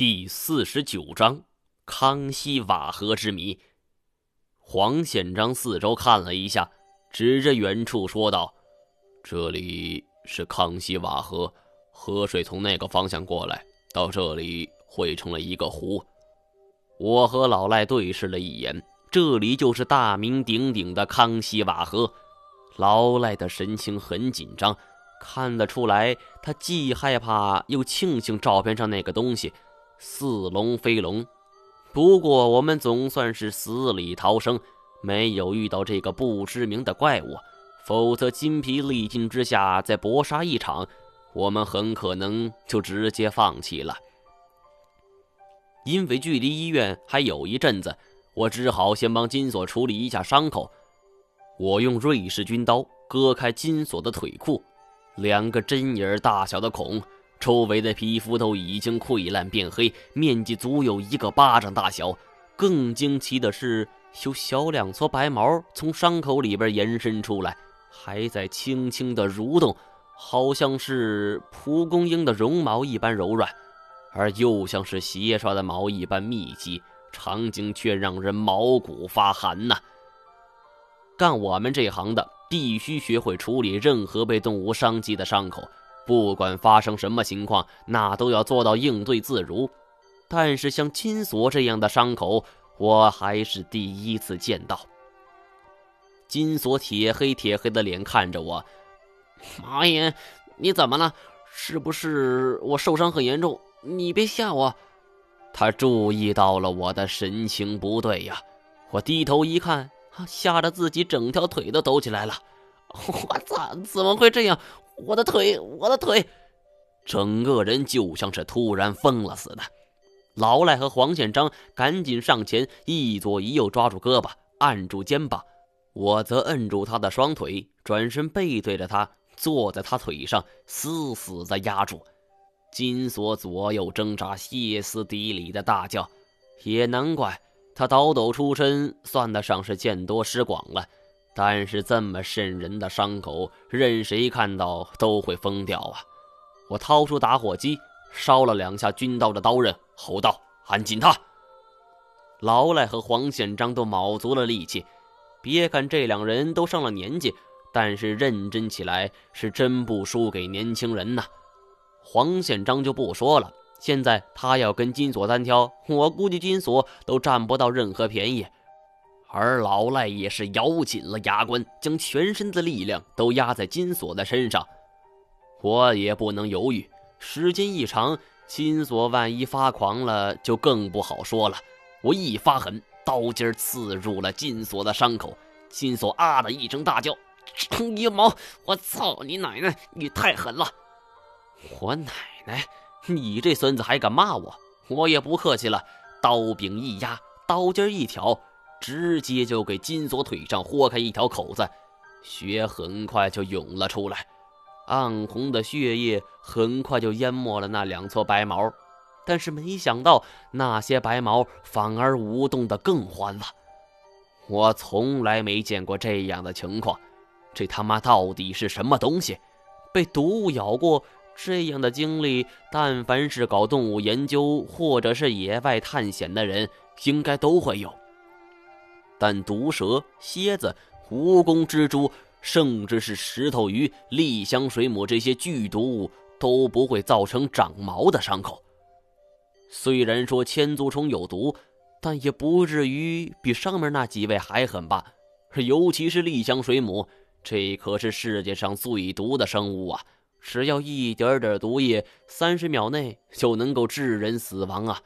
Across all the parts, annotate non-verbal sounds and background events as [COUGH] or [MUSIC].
第四十九章康熙瓦河之谜。黄显章四周看了一下，指着远处说道：“这里是康熙瓦河，河水从那个方向过来，到这里汇成了一个湖。”我和老赖对视了一眼，这里就是大名鼎鼎的康熙瓦河。老赖的神情很紧张，看得出来，他既害怕又庆幸照片上那个东西。似龙非龙，不过我们总算是死里逃生，没有遇到这个不知名的怪物，否则筋疲力尽之下再搏杀一场，我们很可能就直接放弃了。因为距离医院还有一阵子，我只好先帮金锁处理一下伤口。我用瑞士军刀割开金锁的腿裤，两个针眼大小的孔。周围的皮肤都已经溃烂变黑，面积足有一个巴掌大小。更惊奇的是，有小两撮白毛从伤口里边延伸出来，还在轻轻的蠕动，好像是蒲公英的绒毛一般柔软，而又像是鞋刷的毛一般密集。场景却让人毛骨发寒呐！干我们这行的，必须学会处理任何被动物伤及的伤口。不管发生什么情况，那都要做到应对自如。但是像金锁这样的伤口，我还是第一次见到。金锁铁黑铁黑的脸看着我：“马爷，你怎么了？是不是我受伤很严重？你别吓我。”他注意到了我的神情不对呀。我低头一看，吓得自己整条腿都抖起来了。[LAUGHS] 我操！怎么会这样？我的腿，我的腿，整个人就像是突然疯了似的。老赖和黄宪章赶紧上前，一左一右抓住胳膊，按住肩膀。我则摁住他的双腿，转身背对着他，坐在他腿上，死死的压住。金锁左右挣扎，歇斯底里的大叫。也难怪他倒斗出身，算得上是见多识广了。但是这么渗人的伤口，任谁看到都会疯掉啊！我掏出打火机，烧了两下军刀的刀刃，吼道：“按紧他！”老赖和黄宪章都卯足了力气。别看这两人都上了年纪，但是认真起来是真不输给年轻人呐。黄宪章就不说了，现在他要跟金锁单挑，我估计金锁都占不到任何便宜。而老赖也是咬紧了牙关，将全身的力量都压在金锁的身上。我也不能犹豫，时间一长，金锁万一发狂了，就更不好说了。我一发狠，刀尖刺入了金锁的伤口。金锁啊的一声大叫：“程一毛，我操你奶奶！你太狠了！” [LAUGHS] 我奶奶，你这孙子还敢骂我？我也不客气了，刀柄一压，刀尖一挑。直接就给金锁腿上豁开一条口子，血很快就涌了出来，暗红的血液很快就淹没了那两撮白毛，但是没想到那些白毛反而舞动的更欢了。我从来没见过这样的情况，这他妈到底是什么东西？被毒物咬过？这样的经历，但凡是搞动物研究或者是野外探险的人，应该都会有。但毒蛇、蝎子、蜈蚣、蜘蛛，甚至是石头鱼、丽香水母这些剧毒物都不会造成长毛的伤口。虽然说千足虫有毒，但也不至于比上面那几位还狠吧？尤其是丽香水母，这可是世界上最毒的生物啊！只要一点点毒液，三十秒内就能够致人死亡啊！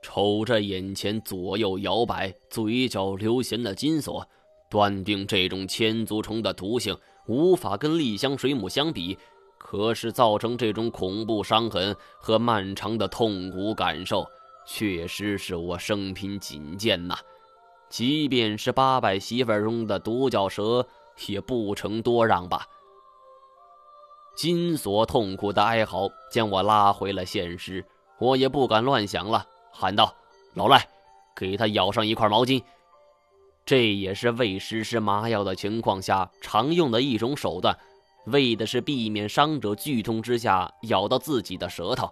瞅着眼前左右摇摆、嘴角流涎的金锁，断定这种千足虫的毒性无法跟丽香水母相比。可是造成这种恐怖伤痕和漫长的痛苦感受，确实是我生平仅见呐。即便是八百媳妇中的独角蛇，也不成多让吧。金锁痛苦的哀嚎将我拉回了现实，我也不敢乱想了。喊道：“老赖，给他咬上一块毛巾。”这也是未实施麻药的情况下常用的一种手段，为的是避免伤者剧痛之下咬到自己的舌头。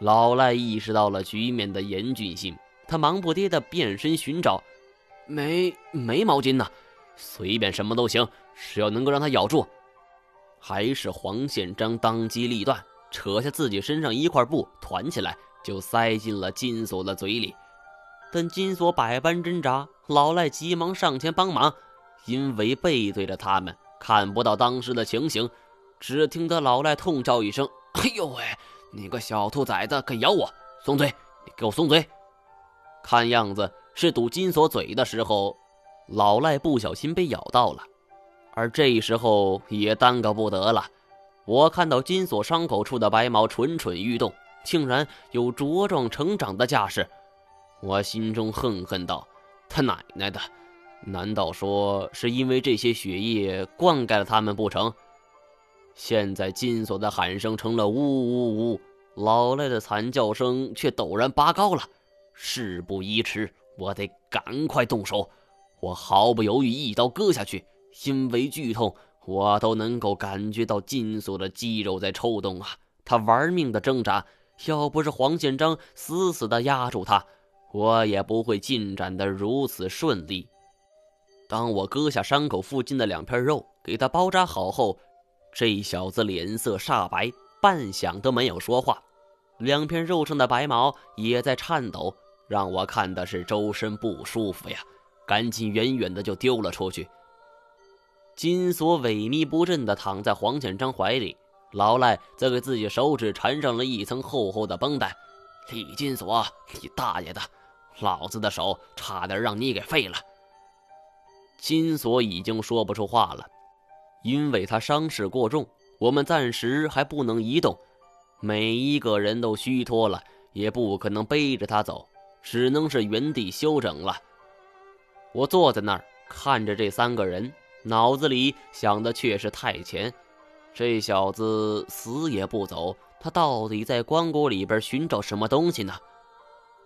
老赖意识到了局面的严峻性，他忙不迭地变身寻找，没没毛巾呢，随便什么都行，只要能够让他咬住。还是黄宪章当机立断，扯下自己身上一块布，团起来就塞进了金锁的嘴里。但金锁百般挣扎，老赖急忙上前帮忙，因为背对着他们，看不到当时的情形，只听得老赖痛叫一声：“哎呦喂！你个小兔崽子，敢咬我！松嘴！你给我松嘴！”看样子是堵金锁嘴的时候，老赖不小心被咬到了。而这时候也耽搁不得了，我看到金锁伤口处的白毛蠢蠢欲动，竟然有茁壮成长的架势。我心中恨恨道：“他奶奶的，难道说是因为这些血液灌溉了他们不成？”现在金锁的喊声成了呜呜呜，老赖的惨叫声却陡然拔高了。事不宜迟，我得赶快动手！我毫不犹豫，一刀割下去。因为剧痛，我都能够感觉到金锁的肌肉在抽动啊！他玩命的挣扎，要不是黄建章死死的压住他，我也不会进展的如此顺利。当我割下伤口附近的两片肉，给他包扎好后，这小子脸色煞白，半晌都没有说话，两片肉上的白毛也在颤抖，让我看的是周身不舒服呀！赶紧远远的就丢了出去。金锁萎靡不振的躺在黄建章怀里，老赖则给自己手指缠上了一层厚厚的绷带。李金锁，你大爷的！老子的手差点让你给废了。金锁已经说不出话了，因为他伤势过重，我们暂时还不能移动，每一个人都虚脱了，也不可能背着他走，只能是原地休整了。我坐在那儿看着这三个人。脑子里想的却是太前，这小子死也不走，他到底在棺椁里边寻找什么东西呢？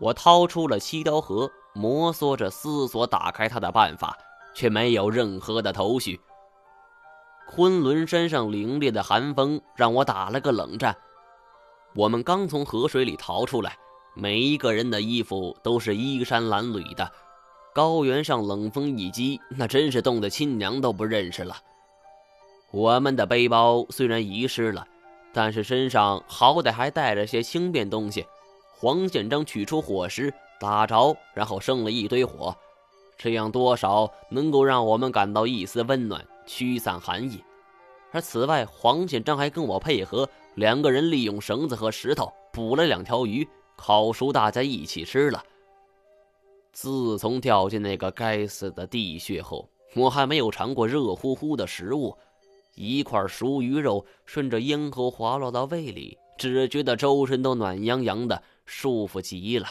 我掏出了七刀盒，摩挲着思索打开它的办法，却没有任何的头绪。昆仑山上凛冽的寒风让我打了个冷战。我们刚从河水里逃出来，每一个人的衣服都是衣衫褴褛的。高原上冷风一击，那真是冻得亲娘都不认识了。我们的背包虽然遗失了，但是身上好歹还带着些轻便东西。黄宪章取出火石打着，然后生了一堆火，这样多少能够让我们感到一丝温暖，驱散寒意。而此外，黄宪章还跟我配合，两个人利用绳子和石头捕了两条鱼，烤熟，大家一起吃了。自从掉进那个该死的地穴后，我还没有尝过热乎乎的食物。一块熟鱼肉顺着咽喉滑落到胃里，只觉得周身都暖洋洋的，舒服极了。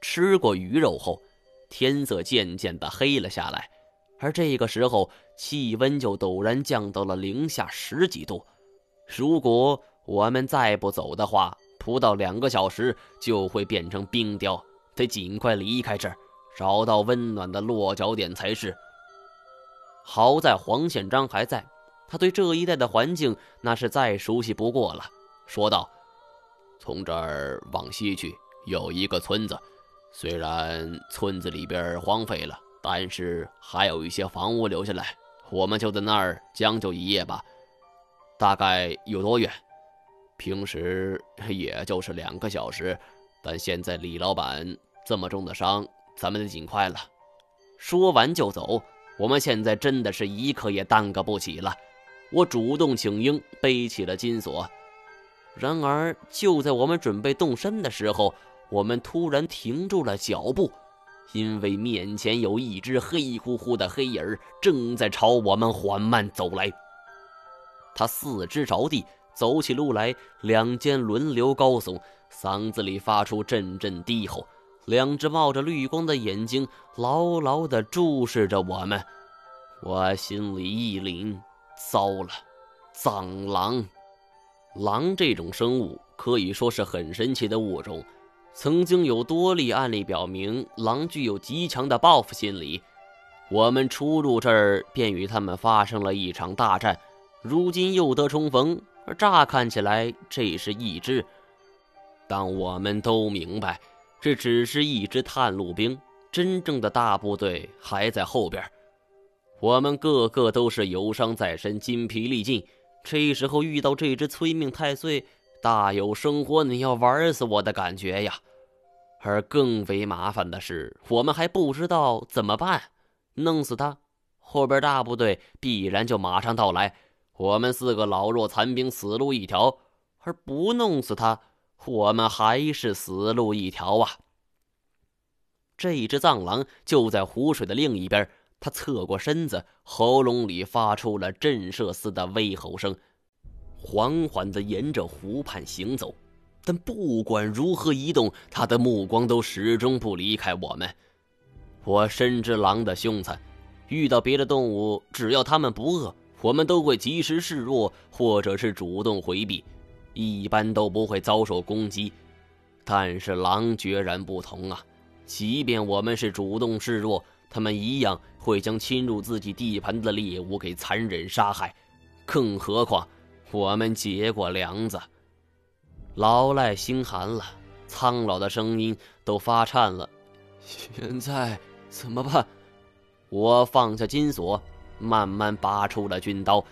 吃过鱼肉后，天色渐渐的黑了下来，而这个时候气温就陡然降到了零下十几度。如果我们再不走的话，不到两个小时就会变成冰雕。得尽快离开这儿，找到温暖的落脚点才是。好在黄宪章还在，他对这一带的环境那是再熟悉不过了，说道：“从这儿往西去有一个村子，虽然村子里边荒废了，但是还有一些房屋留下来，我们就在那儿将就一夜吧。大概有多远？平时也就是两个小时。”但现在李老板这么重的伤，咱们得尽快了。说完就走。我们现在真的是一刻也耽搁不起了。我主动请缨，背起了金锁。然而，就在我们准备动身的时候，我们突然停住了脚步，因为面前有一只黑乎乎的黑影正在朝我们缓慢走来。他四肢着地，走起路来两肩轮流高耸。嗓子里发出阵阵低吼，两只冒着绿光的眼睛牢牢地注视着我们。我心里一凛，糟了，藏狼！狼这种生物可以说是很神奇的物种。曾经有多例案例表明，狼具有极强的报复心理。我们初入这儿，便与他们发生了一场大战，如今又得重逢。乍看起来，这是一只。但我们都明白，这只是一支探路兵，真正的大部队还在后边。我们个个都是有伤在身，筋疲力尽。这时候遇到这只催命太岁，大有生活你要玩死我的感觉呀！而更为麻烦的是，我们还不知道怎么办。弄死他，后边大部队必然就马上到来，我们四个老弱残兵死路一条；而不弄死他，我们还是死路一条啊！这只藏狼就在湖水的另一边。它侧过身子，喉咙里发出了震慑似的威吼声，缓缓地沿着湖畔行走。但不管如何移动，他的目光都始终不离开我们。我深知狼的凶残，遇到别的动物，只要它们不饿，我们都会及时示弱，或者是主动回避，一般都不会遭受攻击。但是狼决然不同啊！即便我们是主动示弱，他们一样会将侵入自己地盘的猎物给残忍杀害，更何况我们结过梁子。老赖心寒了，苍老的声音都发颤了。现在怎么办？我放下金锁，慢慢拔出了军刀，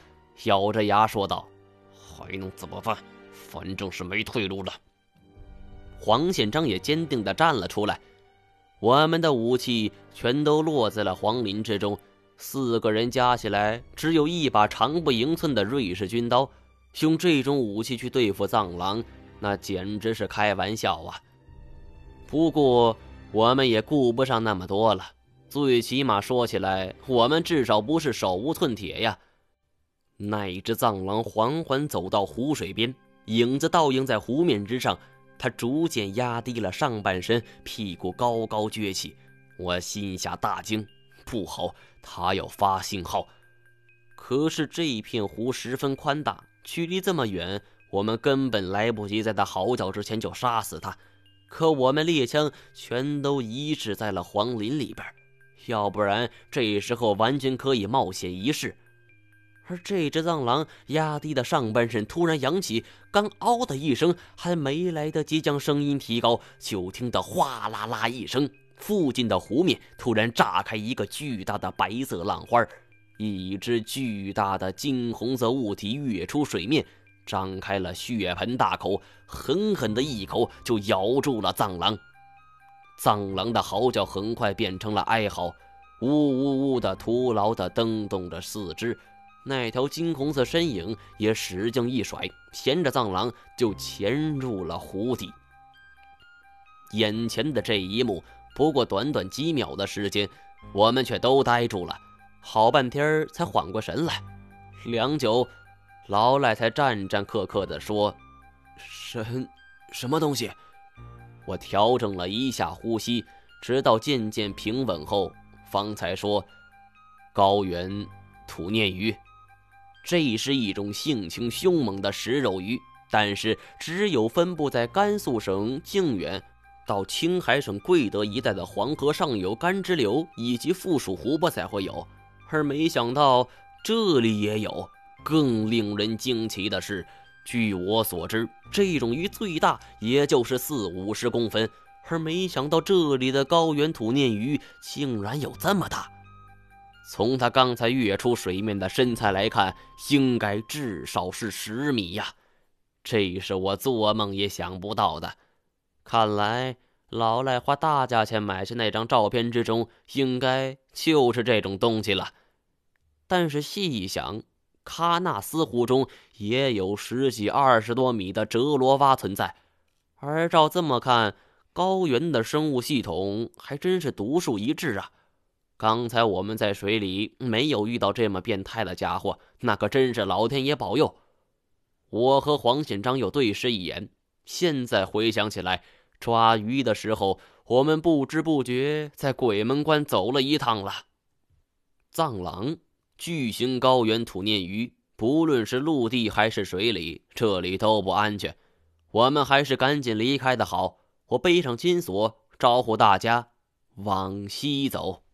咬着牙说道：“还能怎么办？反正是没退路了。”黄宪章也坚定地站了出来。我们的武器全都落在了黄林之中，四个人加起来只有一把长不盈寸的瑞士军刀，用这种武器去对付藏狼，那简直是开玩笑啊！不过我们也顾不上那么多了，最起码说起来，我们至少不是手无寸铁呀。那一只藏狼缓缓走到湖水边，影子倒映在湖面之上。他逐渐压低了上半身，屁股高高撅起。我心下大惊，不好，他要发信号。可是这片湖十分宽大，距离这么远，我们根本来不及在他嚎叫之前就杀死他。可我们猎枪全都遗失在了黄林里边，要不然这时候完全可以冒险一试。而这只藏狼压低的上半身突然扬起，刚“嗷”的一声，还没来得及将声音提高，就听得哗啦啦一声，附近的湖面突然炸开一个巨大的白色浪花，一只巨大的金红色物体跃出水面，张开了血盆大口，狠狠的一口就咬住了藏狼。藏狼的嚎叫很快变成了哀嚎，呜呜呜的，徒劳的蹬动着四肢。那条金红色身影也使劲一甩，衔着藏狼就潜入了湖底。眼前的这一幕，不过短短几秒的时间，我们却都呆住了，好半天才缓过神来。良久，老赖才战战兢兢地说：“神，什么东西？”我调整了一下呼吸，直到渐渐平稳后，方才说：“高原土鲶鱼。”这是一种性情凶猛的食肉鱼，但是只有分布在甘肃省靖远到青海省贵德一带的黄河上游干支流以及附属湖泊才会有，而没想到这里也有。更令人惊奇的是，据我所知，这种鱼最大也就是四五十公分，而没想到这里的高原土鲶鱼竟然有这么大。从他刚才跃出水面的身材来看，应该至少是十米呀！这是我做梦也想不到的。看来老赖花大价钱买下那张照片之中，应该就是这种东西了。但是细一想，喀纳斯湖中也有十几、二十多米的哲罗蛙存在，而照这么看，高原的生物系统还真是独树一帜啊！刚才我们在水里没有遇到这么变态的家伙，那可真是老天爷保佑。我和黄显章又对视一眼，现在回想起来，抓鱼的时候，我们不知不觉在鬼门关走了一趟了。藏狼，巨型高原土鲶鱼，不论是陆地还是水里，这里都不安全。我们还是赶紧离开的好。我背上金锁，招呼大家往西走。